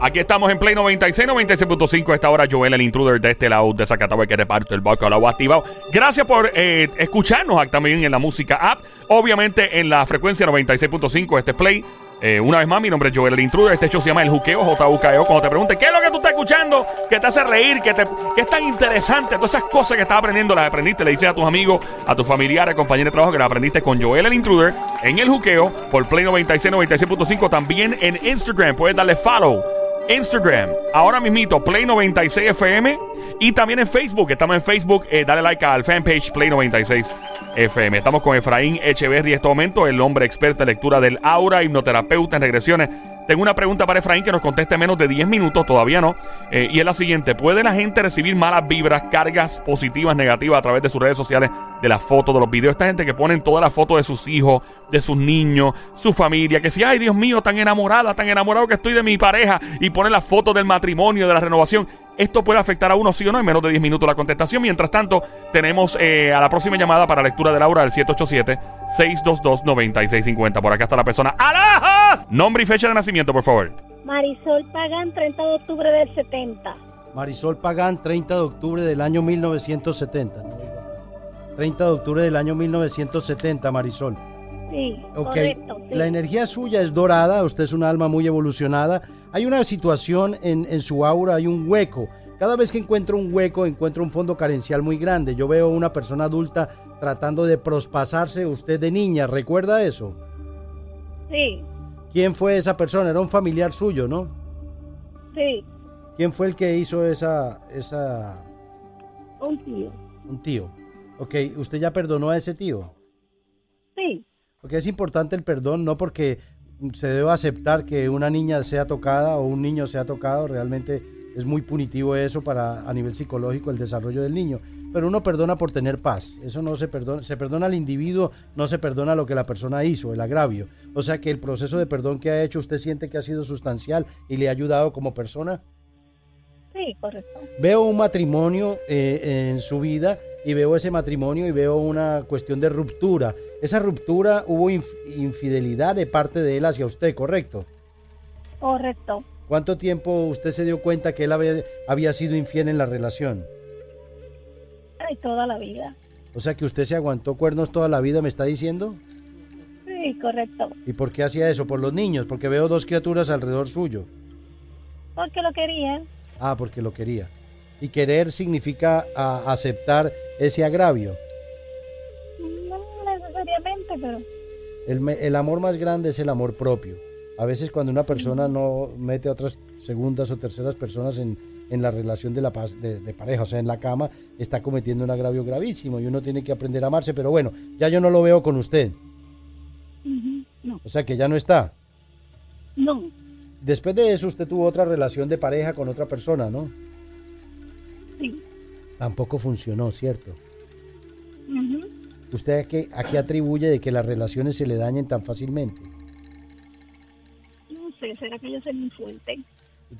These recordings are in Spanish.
Aquí estamos en Play 96, 96.5. Esta hora Joel, el intruder de este lado de Zacatau, que reparte el bacalao activado. Gracias por eh, escucharnos también en la música app. Obviamente en la frecuencia 96.5. Este es Play. Eh, una vez más, mi nombre es Joel el Intruder. Este show se llama El Juqueo, JUKEO. Cuando te pregunte qué es lo que tú estás escuchando, que te hace reír, que es tan interesante, todas esas cosas que estás aprendiendo, las aprendiste, le dices a tus amigos, a tus familiares, compañeros de trabajo, que las aprendiste con Joel el Intruder en El Juqueo por Play 96, 96.5. También en Instagram, puedes darle follow. Instagram, ahora mismito, Play 96 FM. Y también en Facebook, estamos en Facebook, eh, dale like al fanpage Play 96 FM. Estamos con Efraín Echeverry en este momento, el hombre experto en lectura del aura, hipnoterapeuta en regresiones. Tengo una pregunta para Efraín que nos conteste en menos de 10 minutos, todavía no. Eh, y es la siguiente: ¿Puede la gente recibir malas vibras, cargas positivas, negativas a través de sus redes sociales, de las fotos, de los videos? Esta gente que ponen todas las fotos de sus hijos, de sus niños, su familia, que si, ay Dios mío, tan enamorada, tan enamorado que estoy de mi pareja, y ponen las fotos del matrimonio, de la renovación. Esto puede afectar a uno, sí o no, en menos de 10 minutos la contestación. Mientras tanto, tenemos eh, a la próxima llamada para lectura de Laura del 787-622-9650. Por acá está la persona. Nombre y fecha de nacimiento, por favor. Marisol Pagán, 30 de octubre del 70. Marisol Pagán, 30 de octubre del año 1970. 30 de octubre del año 1970, Marisol. Sí, Ok, correcto. sí. la energía suya es dorada, usted es un alma muy evolucionada. Hay una situación en, en su aura, hay un hueco. Cada vez que encuentro un hueco, encuentro un fondo carencial muy grande. Yo veo una persona adulta tratando de prospasarse usted de niña, ¿recuerda eso? Sí, ¿Quién fue esa persona? Era un familiar suyo, ¿no? sí, ¿Quién fue el que hizo esa, esa, un tío. un tío? Ok, ¿usted ya perdonó a ese tío? Sí, Porque es importante el perdón, no porque se debe aceptar que una niña sea tocada o un niño sea tocado, realmente es muy punitivo eso para a nivel psicológico el desarrollo del niño. Pero uno perdona por tener paz, eso no se perdona, se perdona al individuo, no se perdona lo que la persona hizo, el agravio. O sea que el proceso de perdón que ha hecho usted siente que ha sido sustancial y le ha ayudado como persona. sí, correcto. Veo un matrimonio eh, en su vida y veo ese matrimonio y veo una cuestión de ruptura. Esa ruptura hubo inf- infidelidad de parte de él hacia usted, ¿correcto? Correcto. ¿Cuánto tiempo usted se dio cuenta que él había, había sido infiel en la relación? Toda la vida. O sea que usted se aguantó cuernos toda la vida, me está diciendo. Sí, correcto. ¿Y por qué hacía eso? Por los niños, porque veo dos criaturas alrededor suyo. Porque lo querían. Ah, porque lo quería. Y querer significa a- aceptar ese agravio. No necesariamente, pero el amor más grande es el amor propio. A veces cuando una persona no mete a otras segundas o terceras personas en, en la relación de, la de, de pareja, o sea, en la cama, está cometiendo un agravio gravísimo y uno tiene que aprender a amarse. Pero bueno, ya yo no lo veo con usted. no, O sea, que ya no está. no, Después de eso usted tuvo otra relación de pareja con otra persona, ¿no? sí. Tampoco funcionó, ¿cierto? ¿Usted a qué, a qué atribuye de que las relaciones se le dañen tan fácilmente? No sé, ¿será que yo soy muy fuerte?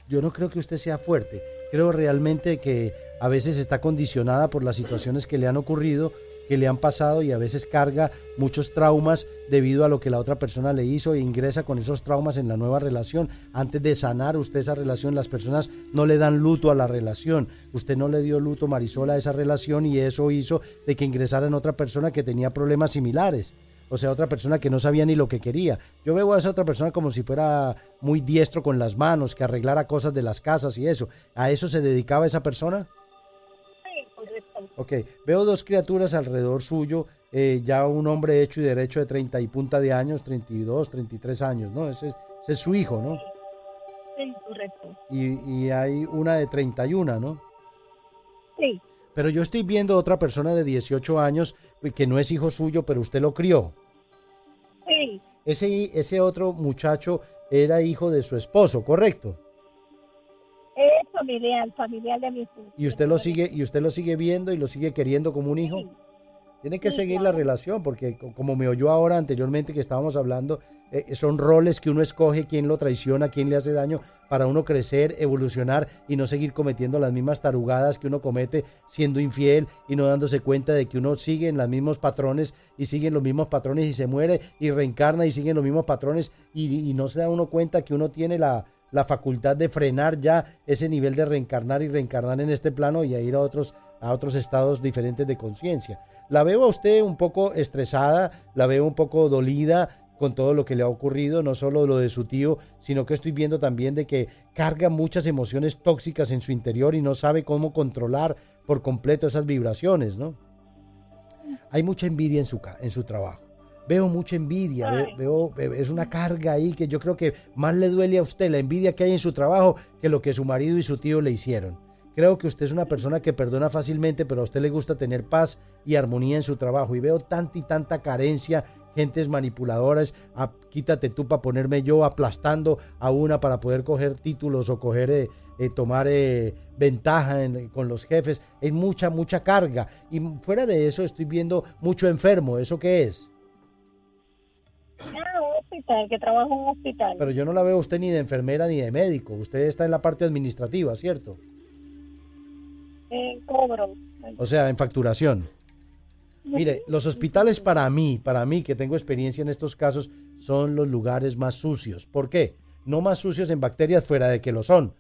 Yo no creo que usted sea fuerte. Creo realmente que a veces está condicionada por las situaciones que le han ocurrido, que le han pasado y a veces carga muchos traumas debido a lo que la otra persona le hizo e ingresa con esos traumas en la nueva relación. Antes de sanar usted esa relación, las personas no le dan luto a la relación. Usted no le dio luto, Marisol, a esa relación y eso hizo de que ingresara en otra persona que tenía problemas similares. O sea, otra persona que no sabía ni lo que quería. Yo veo a esa otra persona como si fuera muy diestro con las manos, que arreglara cosas de las casas y eso. ¿A eso se dedicaba esa persona? Sí, correcto. Ok, veo dos criaturas alrededor suyo, eh, ya un hombre hecho y derecho de 30 y punta de años, 32, 33 años, ¿no? Ese es, ese es su hijo, ¿no? Sí, correcto. Y, y hay una de 31, ¿no? Sí, Pero yo estoy viendo otra persona de 18 años eh, que no es hijo suyo, pero usted lo crió. Sí, Ese, ese otro muchacho era hijo de su esposo, ¿correcto? es familiar, familiar de mi esposo. Y usted lo sigue y usted lo sigue viendo y lo sigue queriendo como un hijo. Sí, Tiene que Sí, seguir claro. la relación, porque co- como me oyó ahora anteriormente que estábamos hablando, eh, son roles que uno escoge, quién lo traiciona, quién le hace daño, para uno crecer, evolucionar y no seguir cometiendo las mismas tarugadas que uno comete siendo infiel y no dándose cuenta de que uno sigue en los mismos patrones y sigue en los mismos patrones y se muere y reencarna y sigue en los mismos patrones y, y no se da uno cuenta que uno tiene la, la facultad de frenar ya ese nivel de reencarnar y reencarnar en este plano y a ir a otros a otros estados diferentes de conciencia. La veo a usted un poco estresada, la veo un poco dolida con todo lo que le ha ocurrido, no solo lo de su tío, sino que estoy viendo también de que carga muchas emociones tóxicas en su interior y no sabe cómo controlar por completo esas vibraciones, ¿no? Hay mucha envidia en su, en su trabajo. Veo mucha envidia, veo, ve- es una carga ahí que yo creo que más le duele a usted la envidia que hay en su trabajo que lo que su marido y su tío le hicieron. Creo que usted es una persona que perdona fácilmente, pero a usted le gusta tener paz y armonía en su trabajo. Y veo tanta y tanta carencia, gentes manipuladoras, a- quítate tú para ponerme yo, aplastando a una para poder coger títulos o coger, eh, eh, tomar eh, ventaja en- con los jefes. Hay mucha, mucha carga. Y fuera de eso estoy viendo mucho enfermo. ¿Eso qué es? Ah, un hospital, que trabajo en un hospital. Pero yo no la veo a usted ni de enfermera ni de médico. Usted está en la parte administrativa, ¿cierto? En cobro. O sea, en facturación. Mire, los hospitales para mí, para mí que tengo experiencia en estos casos, son los lugares más sucios. ¿Por qué? No más sucios en bacterias fuera de que lo son.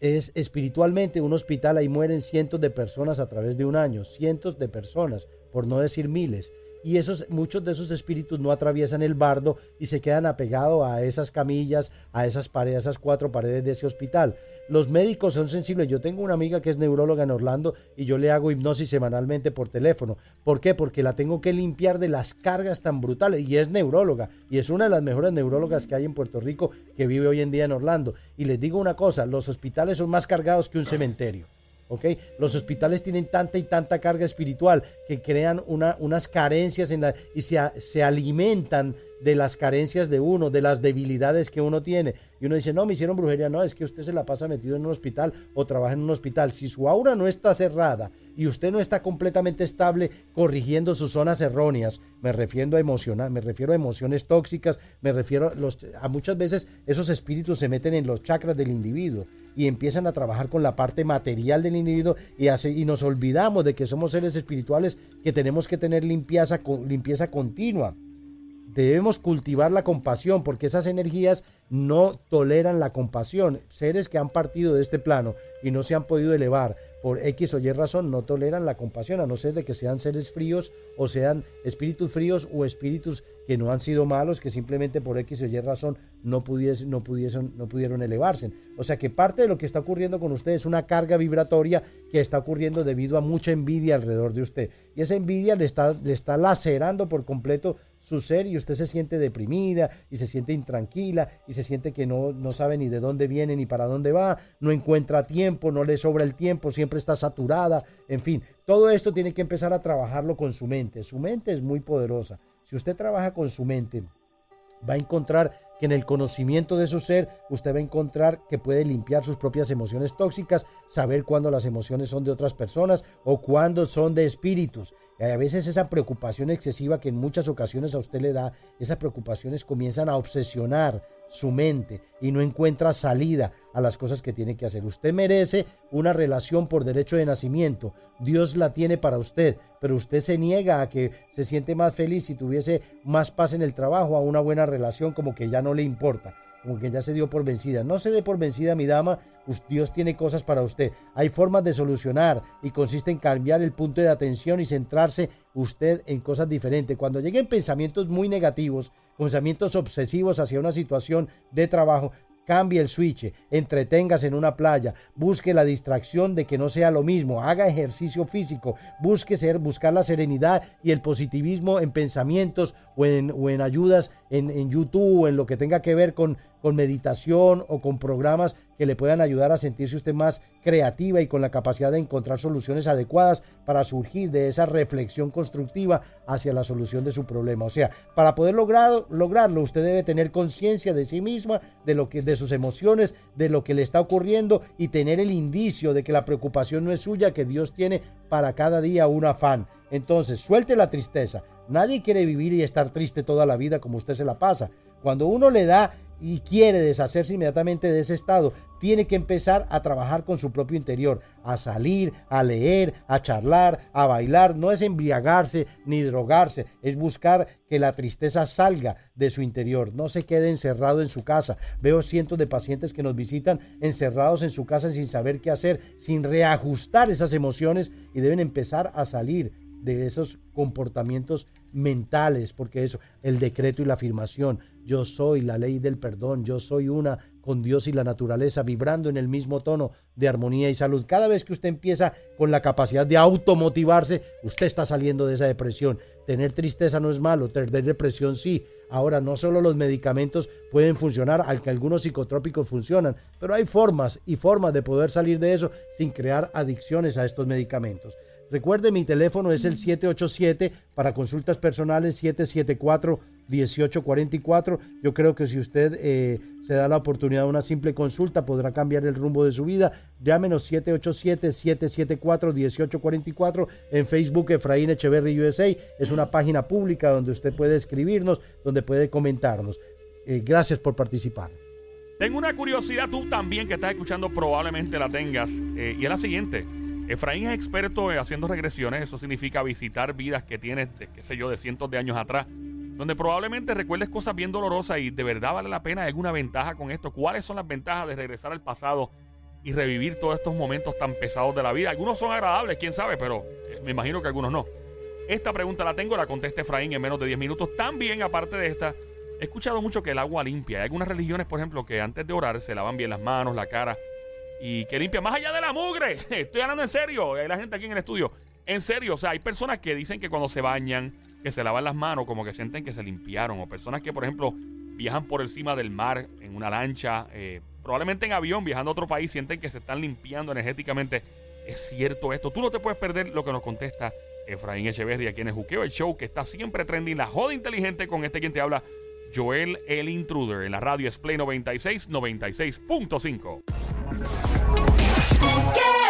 Es espiritualmente un hospital, ahí mueren cientos de personas a través de un año, cientos de personas, por no decir miles. Y esos, muchos de esos espíritus no atraviesan el bardo y se quedan apegados a esas camillas, a esas paredes, a esas cuatro paredes de ese hospital. Los médicos son sensibles. Yo tengo una amiga que es neuróloga en Orlando y yo le hago hipnosis semanalmente por teléfono. ¿Por qué? Porque la tengo que limpiar de las cargas tan brutales. Y es neuróloga. Y es una de las mejores neurólogas que hay en Puerto Rico que vive hoy en día en Orlando. Y les digo una cosa, los hospitales son más cargados que un cementerio. ¿Ok? Los hospitales tienen tanta y tanta carga espiritual que crean una, unas carencias en la, y se, se alimentan de las carencias de uno, de las debilidades que uno tiene. Y uno dice, no, me hicieron brujería. No, es que usted se la pasa metido en un hospital o trabaja en un hospital. Si su aura no está cerrada y usted no está completamente estable corrigiendo sus zonas erróneas, me refiero a emocionar, me refiero a emociones tóxicas, me refiero a, los, muchas veces esos espíritus se meten en los chakras del individuo y empiezan a trabajar con la parte material del individuo y, hace, y nos olvidamos de que somos seres espirituales que tenemos que tener limpieza, limpieza continua. Debemos cultivar la compasión porque esas energías no toleran la compasión. Seres que han partido de este plano y no se han podido elevar por X o Y razón no toleran la compasión, a no ser de que sean seres fríos o sean espíritus fríos o espíritus que no han sido malos, que simplemente por X o Y razón no, pudiesen, no, pudiesen, no pudieron elevarse. O sea que parte de lo que está ocurriendo con usted es una carga vibratoria que está ocurriendo debido a mucha envidia alrededor de usted. Y esa envidia le está, le está lacerando por completo su ser y usted se siente deprimida y se siente intranquila se siente que no, no sabe ni de dónde viene ni para dónde va, no encuentra tiempo, no le sobra el tiempo, siempre está saturada, en fin, todo esto tiene que empezar a trabajarlo con su mente. Su mente es muy poderosa. Si usted trabaja con su mente, va a encontrar que en el conocimiento de su ser usted va a encontrar que puede limpiar sus propias emociones tóxicas, saber cuándo las emociones son de otras personas o cuándo son de espíritus. Y a veces esa preocupación excesiva que en muchas ocasiones a usted le da, esas preocupaciones comienzan a obsesionar su mente y no encuentra salida a las cosas que tiene que hacer. Usted merece una relación por derecho de nacimiento. Dios la tiene para usted, pero usted se niega a que se siente más feliz si tuviese más paz en el trabajo, a una buena relación, como que ya no le importa, como que ya se dio por vencida. No se dé por vencida, mi dama. Us- Dios tiene cosas para usted. Hay formas de solucionar y consiste en cambiar el punto de atención y centrarse usted en cosas diferentes. Cuando lleguen pensamientos muy negativos, pensamientos obsesivos hacia una situación de trabajo, cambie el switch, entreténgase en una playa, busque la distracción de que no sea lo mismo, haga ejercicio físico, busque ser, buscar la serenidad y el positivismo en pensamientos o en, o en ayudas en, en YouTube o en lo que tenga que ver con, con meditación o con programas que le puedan ayudar a sentirse usted más creativa y con la capacidad de encontrar soluciones adecuadas para surgir de esa reflexión constructiva hacia la solución de su problema. O sea, para poder lograr, lograrlo, usted debe tener conciencia de sí misma, de lo que, de sus emociones, de lo que le está ocurriendo y tener el indicio de que la preocupación no es suya, que Dios tiene para cada día un afán. Entonces, suelte la tristeza. Nadie quiere vivir y estar triste toda la vida como usted se la pasa. Cuando uno le da y quiere deshacerse inmediatamente de ese estado, tiene que empezar a trabajar con su propio interior, a salir, a leer, a charlar, a bailar. No es embriagarse ni drogarse, es buscar que la tristeza salga de su interior, no se quede encerrado en su casa. Veo cientos de pacientes que nos visitan encerrados en su casa sin saber qué hacer, sin reajustar esas emociones y deben empezar a salir de esos comportamientos mentales, porque eso, el decreto y la afirmación, yo soy la ley del perdón, yo soy una con Dios y la naturaleza, vibrando en el mismo tono de armonía y salud. Cada vez que usted empieza con la capacidad de automotivarse, usted está saliendo de esa depresión. Tener tristeza no es malo, tener depresión sí. Ahora, no solo los medicamentos pueden funcionar, al que algunos psicotrópicos funcionan, pero hay formas y formas de poder salir de eso sin crear adicciones a estos medicamentos. Recuerde, mi teléfono es el 787 para consultas personales 774-1844. Yo creo que si usted eh, se da la oportunidad de una simple consulta, podrá cambiar el rumbo de su vida. Llámenos 787-774-1844 en Facebook Efraín Echeverry USA. Es una página pública donde usted puede escribirnos, donde puede comentarnos. Eh, gracias por participar. Tengo una curiosidad, tú también que estás escuchando probablemente la tengas, eh, y es la siguiente. Efraín es experto en haciendo regresiones, eso significa visitar vidas que tienes, qué sé yo, de cientos de años atrás, donde probablemente recuerdes cosas bien dolorosas y de verdad vale la pena, alguna ventaja con esto. ¿Cuáles son las ventajas de regresar al pasado y revivir todos estos momentos tan pesados de la vida? Algunos son agradables, quién sabe, pero eh, me imagino que algunos no. Esta pregunta la tengo, la contesta Efraín en menos de 10 minutos. También, aparte de esta, he escuchado mucho que el agua limpia. Hay algunas religiones, por ejemplo, que antes de orar se lavan bien las manos, la cara y que limpia más allá de la mugre. Estoy hablando en serio. Hay la gente aquí en el estudio. En serio, o sea, hay personas que dicen que cuando se bañan, que se lavan las manos, como que sienten que se limpiaron. O personas que, por ejemplo, viajan por encima del mar en una lancha, eh, probablemente en avión, viajando a otro país, sienten que se están limpiando energéticamente. ¿Es cierto esto? Tú no te puedes perder lo que nos contesta Efraín Echeverría, quien es Juqueo, el show que está siempre trending, la joda inteligente con este quien te habla, Joel el Intruder, en la radio Splay 96, 96.5.